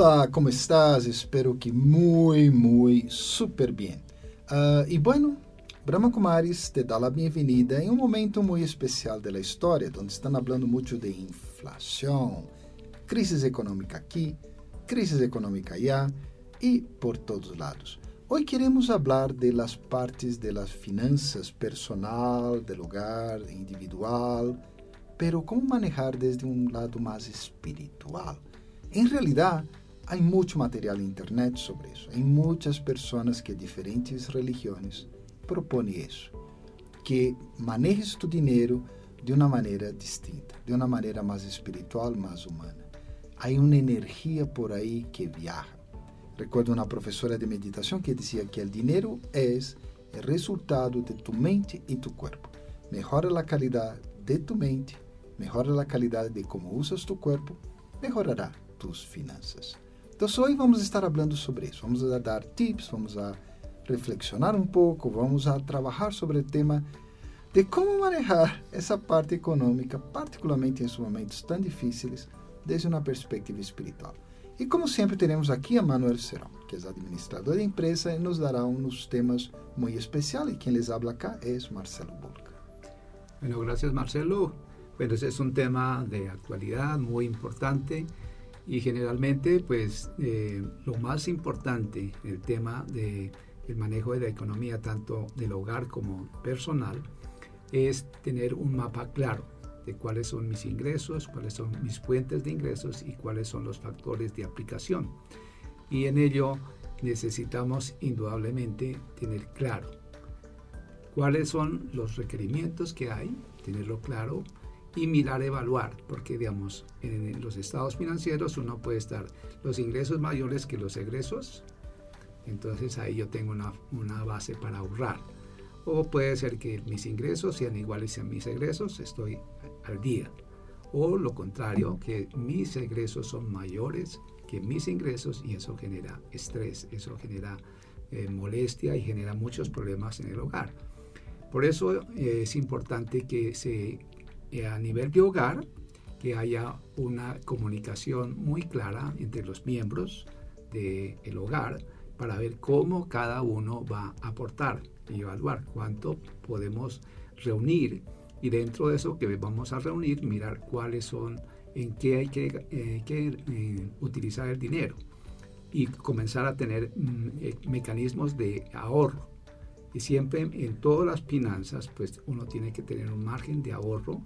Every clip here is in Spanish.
Olá, como estás? Espero que muito, muito super bem. Uh, ah, bom, bueno, Brahma Kumaris te dá a bem-vinda em um momento muito especial da história, onde estão falando muito de inflação, crise económica aqui, crise económica allá e por todos os lados. Hoy queremos falar de las partes de las finanzas personal, de lugar, individual, pero como manejar desde um lado mais espiritual. Em realidade, Há muito material na internet sobre isso. Há muitas pessoas que diferentes religiões propõem isso, Que manejes tu dinheiro de uma maneira distinta, de uma maneira mais espiritual, mais humana. Há uma energia por aí que viaja. Recuerdo uma professora de meditação que dizia que o dinheiro é o resultado de tu mente e tu cuerpo. Mejora a qualidade de tu mente, mejora a qualidade de como usas tu cuerpo, melhorará tus finanças. Então, hoje vamos estar falando sobre isso. Vamos a dar tips, vamos a reflexionar um pouco, vamos a trabalhar sobre o tema de como manejar essa parte econômica, particularmente em momentos tão difíceis, desde uma perspectiva espiritual. E como sempre, teremos aqui a Manuel Serão, que é administrador da empresa e nos dará uns temas muito especiais. E quem les habla acá é Marcelo Bulca. Bueno, gracias Marcelo. Bueno, ese es tema de actualidad muy importante y generalmente pues eh, lo más importante el tema de el manejo de la economía tanto del hogar como personal es tener un mapa claro de cuáles son mis ingresos, cuáles son mis fuentes de ingresos y cuáles son los factores de aplicación. Y en ello necesitamos indudablemente tener claro cuáles son los requerimientos que hay, tenerlo claro, y mirar, evaluar, porque digamos, en los estados financieros uno puede estar los ingresos mayores que los egresos, entonces ahí yo tengo una, una base para ahorrar. O puede ser que mis ingresos sean iguales a mis egresos, estoy al día. O lo contrario, que mis egresos son mayores que mis ingresos y eso genera estrés, eso genera eh, molestia y genera muchos problemas en el hogar. Por eso eh, es importante que se a nivel de hogar, que haya una comunicación muy clara entre los miembros del hogar para ver cómo cada uno va a aportar y evaluar cuánto podemos reunir. Y dentro de eso que vamos a reunir mirar cuáles son en qué hay que, eh, eh, utilizar el dinero y comenzar a tener mm, mecanismos de ahorro y siempre en todas las finanzas, pues uno tiene que tener un margen de ahorro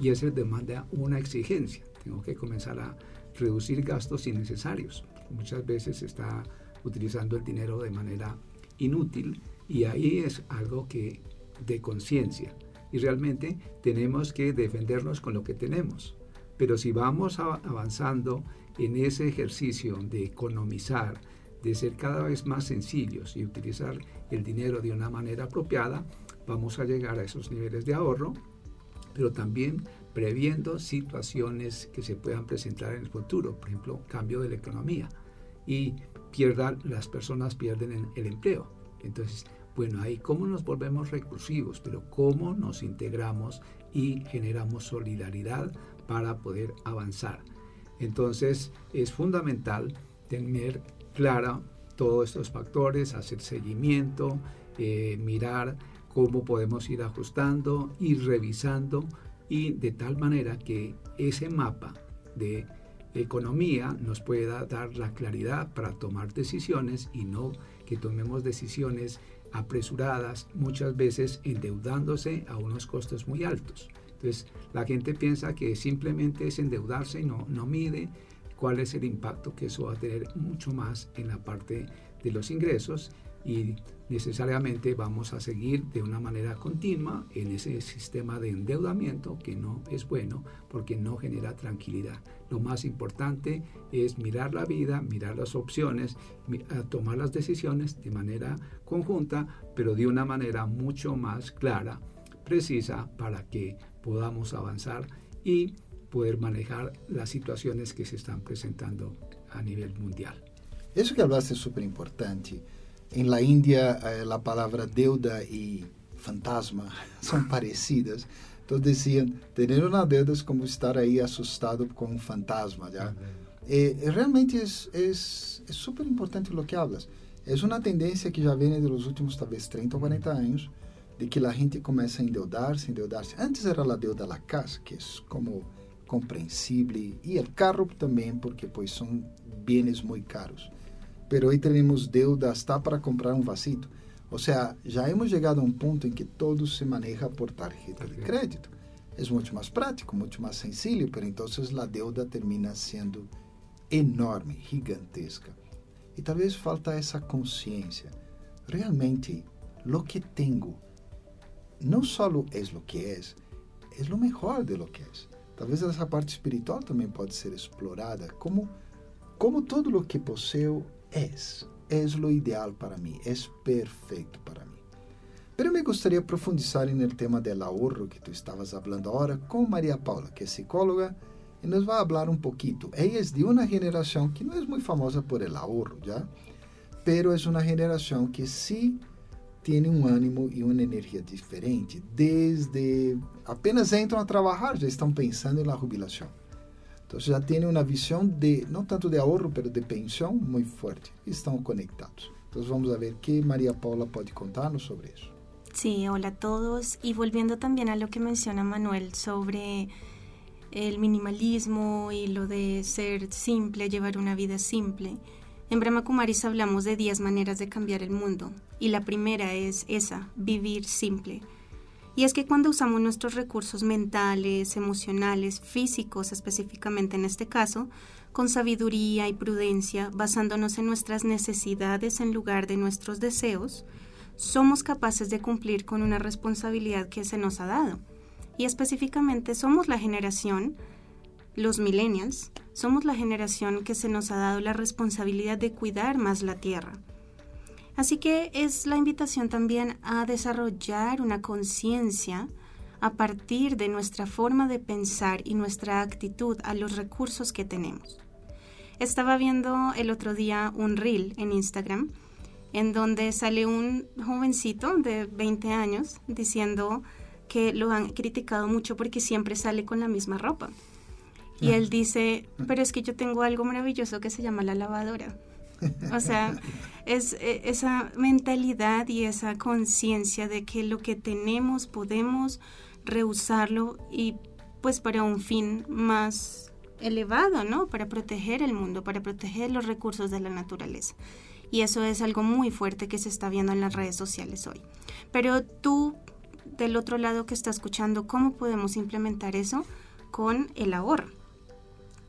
y eso demanda una exigencia. Tengo que comenzar a reducir gastos innecesarios. Muchas veces se está utilizando el dinero de manera inútil y ahí es algo que de conciencia. Y realmente tenemos que defendernos con lo que tenemos. Pero si vamos avanzando en ese ejercicio de economizar, de ser cada vez más sencillos y utilizar el dinero de una manera apropiada, vamos a llegar a esos niveles de ahorro, pero también previendo situaciones que se puedan presentar en el futuro, por ejemplo, cambio de la economía y pierdan, las personas pierden el empleo. Entonces, bueno, ahí cómo nos volvemos recursivos, pero cómo nos integramos y generamos solidaridad para poder avanzar. Entonces, es fundamental tener clara todos estos factores, hacer seguimiento, eh, mirar cómo podemos ir ajustando, ir revisando y de tal manera que ese mapa de economía nos pueda dar la claridad para tomar decisiones y no que tomemos decisiones apresuradas, muchas veces endeudándose a unos costos muy altos. Entonces, la gente piensa que simplemente es endeudarse y no, no mide cuál es el impacto que eso va a tener mucho más en la parte de los ingresos y necesariamente vamos a seguir de una manera continua en ese sistema de endeudamiento que no es bueno porque no genera tranquilidad. Lo más importante es mirar la vida, mirar las opciones, tomar las decisiones de manera conjunta, pero de una manera mucho más clara, precisa, para que podamos avanzar y poder manejar las situaciones que se están presentando a nivel mundial. Eso que hablaste es súper importante. En la India, eh, la palabra deuda y fantasma son parecidas. Entonces decían, tener una deuda es como estar ahí asustado con un fantasma, ¿ya? Eh, realmente es súper importante lo que hablas. Es una tendencia que ya viene de los últimos tal vez 30 o 40 años, de que la gente começa a endeudarse, endeudarse. Antes era la deuda la casa, que es como compreensível e é o carro também, porque pois são bens muito caros. Pero aí temos deuda hasta tá, para comprar um vasito. Ou seja, já hemos chegado a um ponto em que todo se maneja por tarjeta de tá crédito. É muito mais prático, muito mais sencillo, pero então a deuda termina sendo enorme, gigantesca. E talvez falta essa consciência. Realmente, lo que tenho não só é o que é, é o melhor de lo que é. Talvez essa parte espiritual também pode ser explorada como como tudo o que possuo é, é o ideal para mim, é perfeito para mim. Pero me gostaria de profundizar no tema del ahorro que tu estavas falando agora com Maria Paula, que é psicóloga, e nos vai falar um pouquinho. Ela é de uma geração que não é muito famosa por el ahorro, já, pero é uma geração que sim tiene um ânimo e uma energia diferente. Desde apenas entram a trabalhar, já estão pensando na jubilação. Então já têm uma visão de, não tanto de ahorro, mas de pensão muito forte. Estão conectados. Então vamos ver que Maria Paula pode contar-nos sobre isso. Sí, hola a todos. Y volviendo también a lo que menciona Manuel sobre el minimalismo y lo de ser simple, llevar una vida simple. En Brahma Kumaris hablamos de 10 maneras de cambiar el mundo y la primera es esa, vivir simple. Y es que cuando usamos nuestros recursos mentales, emocionales, físicos específicamente en este caso, con sabiduría y prudencia, basándonos en nuestras necesidades en lugar de nuestros deseos, somos capaces de cumplir con una responsabilidad que se nos ha dado. Y específicamente somos la generación, los millennials, somos la generación que se nos ha dado la responsabilidad de cuidar más la tierra. Así que es la invitación también a desarrollar una conciencia a partir de nuestra forma de pensar y nuestra actitud a los recursos que tenemos. Estaba viendo el otro día un reel en Instagram en donde sale un jovencito de 20 años diciendo que lo han criticado mucho porque siempre sale con la misma ropa. Y él dice, pero es que yo tengo algo maravilloso que se llama la lavadora. O sea, es e, esa mentalidad y esa conciencia de que lo que tenemos podemos reusarlo y pues para un fin más elevado, ¿no? Para proteger el mundo, para proteger los recursos de la naturaleza. Y eso es algo muy fuerte que se está viendo en las redes sociales hoy. Pero tú, del otro lado que está escuchando, ¿cómo podemos implementar eso con el ahorro?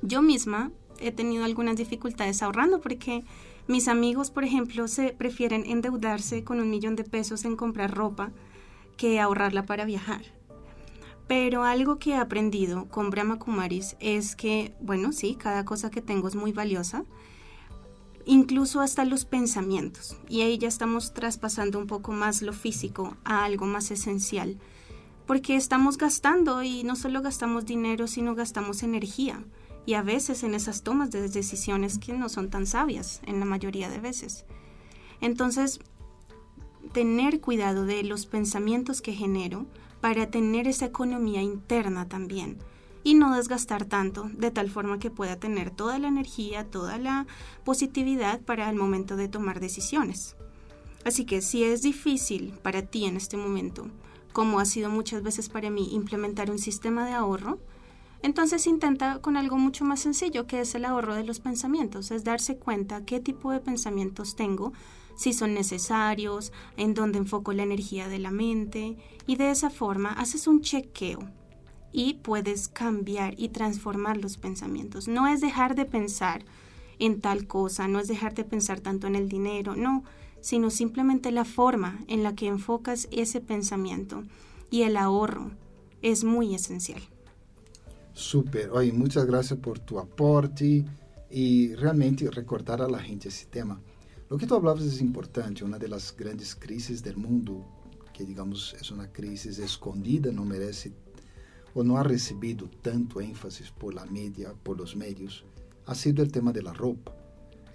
Yo misma he tenido algunas dificultades ahorrando porque mis amigos, por ejemplo, se prefieren endeudarse con un millón de pesos en comprar ropa que ahorrarla para viajar. Pero algo que he aprendido con Brahma Kumaris es que, bueno, sí, cada cosa que tengo es muy valiosa, incluso hasta los pensamientos. Y ahí ya estamos traspasando un poco más lo físico a algo más esencial, porque estamos gastando y no solo gastamos dinero, sino gastamos energía y a veces en esas tomas de decisiones que no son tan sabias en la mayoría de veces. Entonces, tener cuidado de los pensamientos que genero para tener esa economía interna también y no desgastar tanto de tal forma que pueda tener toda la energía, toda la positividad para el momento de tomar decisiones. Así que si es difícil para ti en este momento, como ha sido muchas veces para mí, implementar un sistema de ahorro, entonces intenta con algo mucho más sencillo, que es el ahorro de los pensamientos, es darse cuenta qué tipo de pensamientos tengo, si son necesarios, en dónde enfoco la energía de la mente, y de esa forma haces un chequeo y puedes cambiar y transformar los pensamientos. No es dejar de pensar en tal cosa, no es dejar de pensar tanto en el dinero, no, sino simplemente la forma en la que enfocas ese pensamiento y el ahorro es muy esencial. Super. Oi, muchas gracias por tu aporte e realmente recordar a la gente esse tema. O que tu hablabas é importante, uma das grandes crises do mundo, que digamos é uma crise escondida, não merece ou não ha recebido tanto ênfase por la mídia, por los medios, ha sido o tema de la roupa.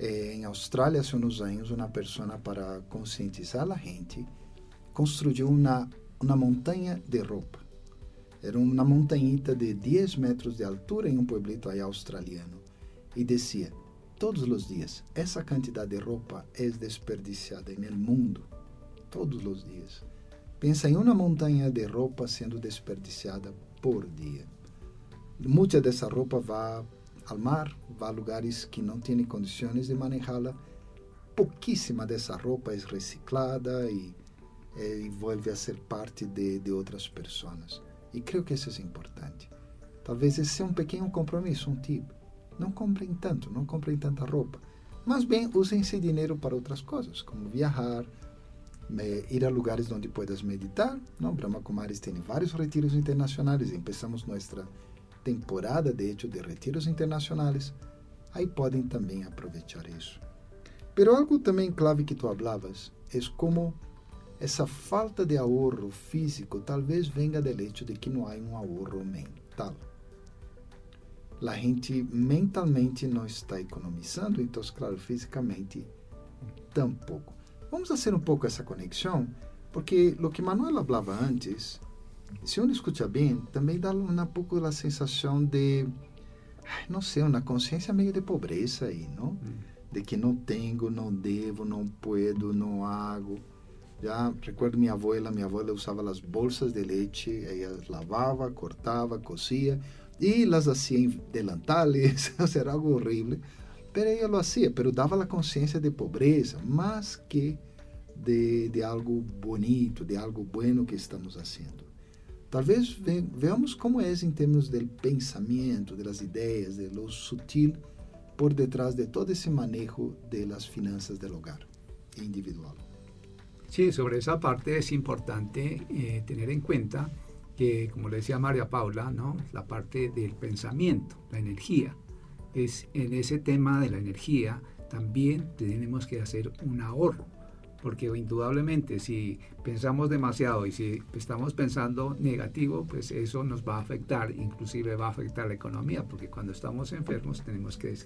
Eh, em Austrália, há uns anos, uma pessoa para concientizar a gente construiu uma uma montanha de roupa era uma montanhita de 10 metros de altura em um pueblito aí australiano. y decía, todos los días, esa cantidad de ropa es desperdiciada el mundo. Todos los días. Pensa em uma montanha de roupa sendo desperdiçada por dia. Muita dessa roupa vai ao mar, vai a lugares que não têm condições de manejá-la. Pouquíssima dessa roupa é reciclada e, e volve a ser parte de, de outras pessoas. E creio que isso é importante. Talvez esse seja um pequeno compromisso, um tip. Não comprem tanto, não comprem tanta roupa. Mas bem, usem esse dinheiro para outras coisas, como viajar, ir a lugares onde puedas meditar. ¿no? Brahma Kumaris tem vários retiros internacionais. Empezamos nossa temporada, de hecho, de retiros internacionais. Aí podem também aproveitar isso. Pero algo também clave que tu hablavas é como essa falta de ahorro físico talvez venga do hecho de que não há um ahorro mental. A gente mentalmente não está economizando, então, claro, fisicamente tampouco. Vamos fazer um pouco essa conexão, porque o que Manuel falava antes, se uno escuta bem, também dá um pouco a sensação de, não sei, uma consciência meio de pobreza aí, não? Hum. De que não tenho, não devo, não puedo, não hago. Já recuerdo minha avó, minha avó usava as bolsas de leite, ela lavava, cortava, cocia e las hacía em delantales, era algo horrível Pero ella lo hacía, pero daba la conciencia de pobreza más que de, de, algo bonito, de algo bueno que estamos haciendo. Talvez ve, veamos como é em termos do pensamento, das ideias, de lo sutil por detrás de todo esse manejo de las finanças del hogar individual. Sí, sobre esa parte es importante eh, tener en cuenta que, como le decía María Paula, ¿no? la parte del pensamiento, la energía es en ese tema de la energía también tenemos que hacer un ahorro, porque indudablemente si pensamos demasiado y si estamos pensando negativo, pues eso nos va a afectar, inclusive va a afectar la economía, porque cuando estamos enfermos tenemos que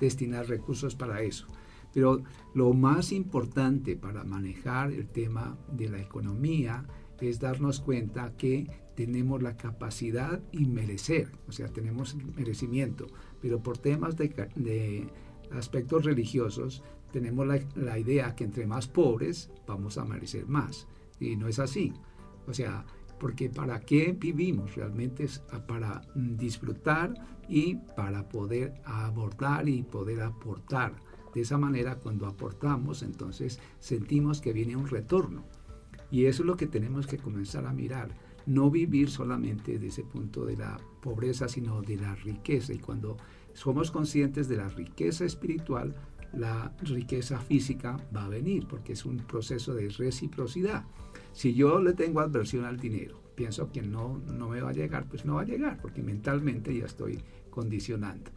destinar recursos para eso. Pero lo más importante para manejar el tema de la economía es darnos cuenta que tenemos la capacidad y merecer, o sea, tenemos merecimiento pero por temas de, aspectos religiosos tenemos la, idea que entre más pobres vamos a merecer más. Y no es así. O sea, porque para qué vivimos realmente es para disfrutar y para poder abordar y poder aportar. De esa manera, cuando aportamos, entonces sentimos que viene un retorno. Y eso es lo que tenemos que comenzar a mirar. No vivir solamente de ese punto de la pobreza, sino de la riqueza. Y cuando somos conscientes de la riqueza espiritual, la riqueza física va a venir, porque es un proceso de reciprocidad. Si yo le tengo adversión al dinero, pienso que no, no me va a llegar, pues no va a llegar, porque mentalmente ya estoy condicionando.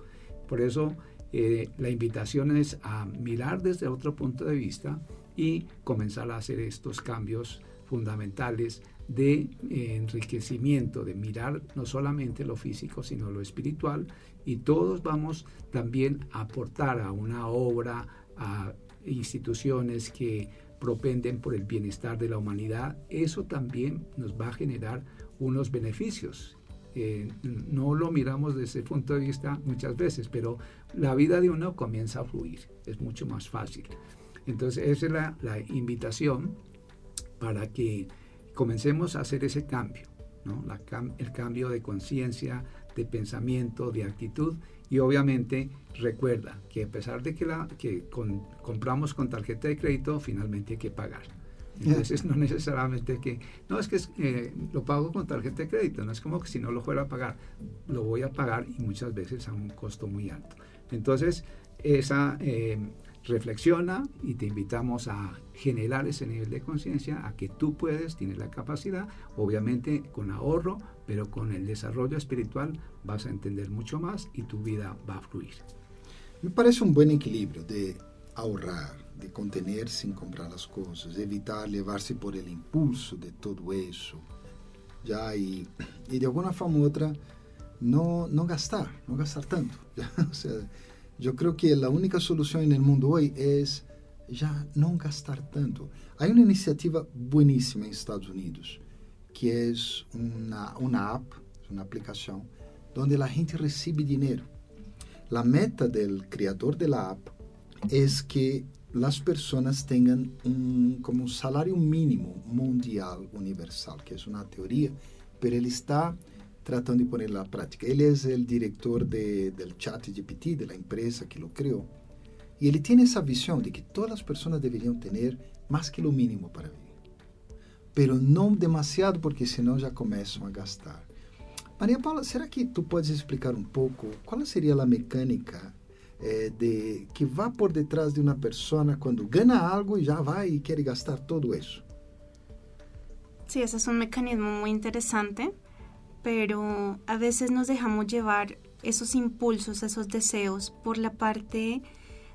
Por eso eh, la invitación es a mirar desde otro punto de vista y comenzar a hacer estos cambios fundamentales de eh, enriquecimiento, de mirar no solamente lo físico, sino lo espiritual, y todos vamos también a aportar a una obra, a instituciones que propenden por el bienestar de la humanidad, eso también nos va a generar unos beneficios. Eh, no lo miramos desde ese punto de vista muchas veces, pero la vida de uno comienza a fluir, es mucho más fácil. Entonces, esa es la, invitación para que comencemos a hacer ese cambio, el cambio de conciencia, de pensamiento, de actitud y obviamente recuerda que a pesar de que compramos con tarjeta de crédito, finalmente hay que pagar. Entonces no necesariamente que, no es que eh, lo pago con tarjeta de crédito, no es como que si no lo fuera a pagar, lo voy a pagar y muchas veces a un costo muy alto. Entonces esa eh, reflexiona y te invitamos a generar ese nivel de conciencia, a que tú puedes, tienes la capacidad, obviamente con ahorro, pero con el desarrollo espiritual vas a entender mucho más y tu vida va a fluir. Me parece un buen equilibrio de ahorrar, de contener-se em comprar as coisas, evitar levar-se por o impulso de todo isso, já e, e de alguma forma ou outra não não gastar, não gastar tanto. ou seja, eu creio que a única solução no mundo hoje é já não gastar tanto. Há uma iniciativa bueníssima nos Estados Unidos, que é uma, uma app, uma aplicação, onde a gente recebe dinheiro. A meta do criador da app é que las personas tengan un, como un salario mínimo mundial universal, que es una teoría, pero él está tratando de ponerla a práctica. Él es el director de, chat GPT, de la empresa que lo creó, y él tiene esa visión de que todas las personas deberían tener más que lo mínimo para vivir. Pero no demasiado porque senão já começam a gastar. Maria Paula, será que tu podes explicar um pouco qual seria a mecânica de que va por detrás de uma pessoa quando ganha algo e já vai e quer gastar todo isso? Sí, ese es un mecanismo muy interesante, pero a veces nos dejamos llevar esos impulsos, esos deseos por la parte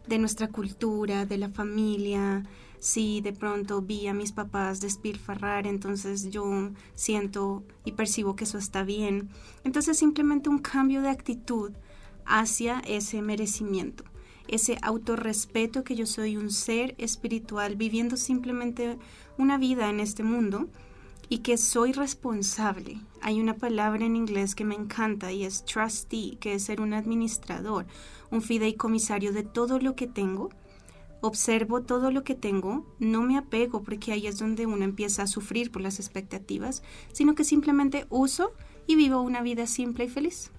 de nuestra cultura, de la familia. Si de pronto vi a mis papás despilfarrar, entonces yo siento y percibo que eso está bien. Entonces simplemente un cambio de actitud hacia ese merecimiento, ese autorrespeto que yo soy un ser espiritual viviendo simplemente una vida en este mundo y que soy responsable. Hay una palabra en inglés que me encanta y es trustee, que es ser un administrador, un fideicomisario de todo lo que tengo. Observo todo lo que tengo, no me apego porque ahí es donde uno empieza a sufrir por las expectativas, sino que simplemente uso y vivo una vida simple y feliz.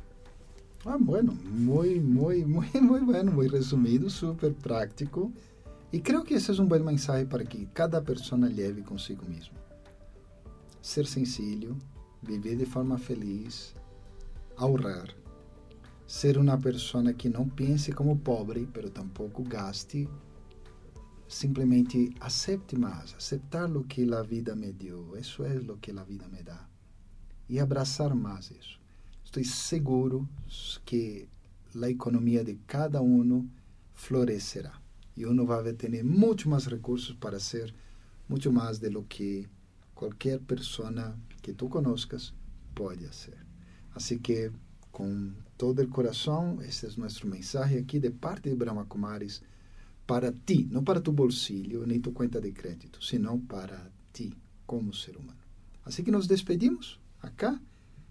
Ah, bueno, muy, muy, muy, muy bueno, muy resumido, súper práctico. Y creo que ese es un buen mensaje para que cada persona lleve consigo mismo. ser sencillo, viver de forma feliz, ahorrar, ser uma pessoa que não pense como pobre, pero tampouco gaste, simplesmente acepte mais, aceitar o que a vida me deu, isso é o que a vida me dá, e abraçar mais isso. Estou seguro que a economia de cada um florescerá e uno vai ter muito mais recursos para ser muito mais de lo que qualquer persona que tu conozcas pode ser. Assim que, com todo o coração, esse é nosso mensagem aqui de parte de Brahma Kumaris para ti, não para tu bolsillo nem tu conta de crédito, senão para ti como ser humano. Assim que nos despedimos acá.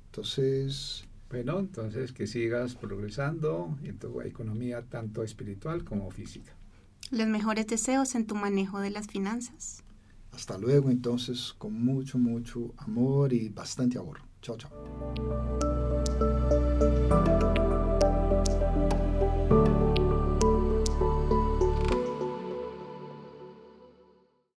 Entonces, Bueno, entonces que sigas progresando en tu economía tanto espiritual como física. Los mejores deseos en tu manejo de las finanzas. Hasta luego entonces, con mucho, mucho amor y bastante ahorro. Chao, chao.